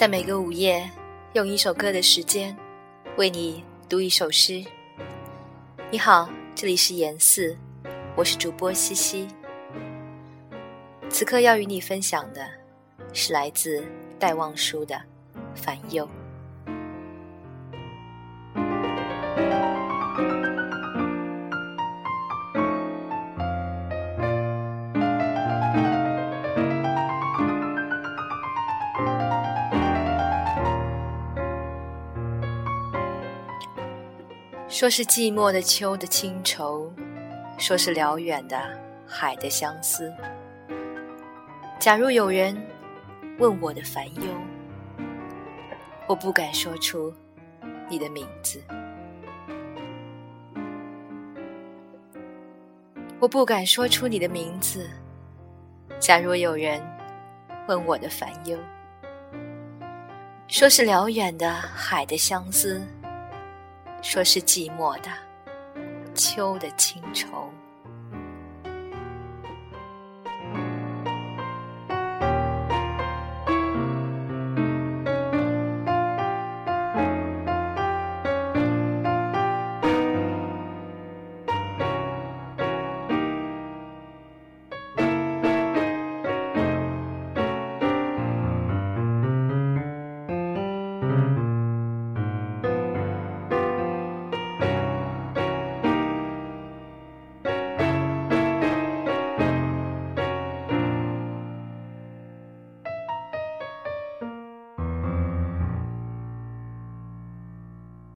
在每个午夜，用一首歌的时间，为你读一首诗。你好，这里是言四，我是主播西西。此刻要与你分享的，是来自戴望舒的《烦忧》。说是寂寞的秋的清愁，说是辽远的海的相思。假如有人问我的烦忧，我不敢说出你的名字，我不敢说出你的名字。假如有人问我的烦忧，说是辽远的海的相思。说是寂寞的秋的清愁。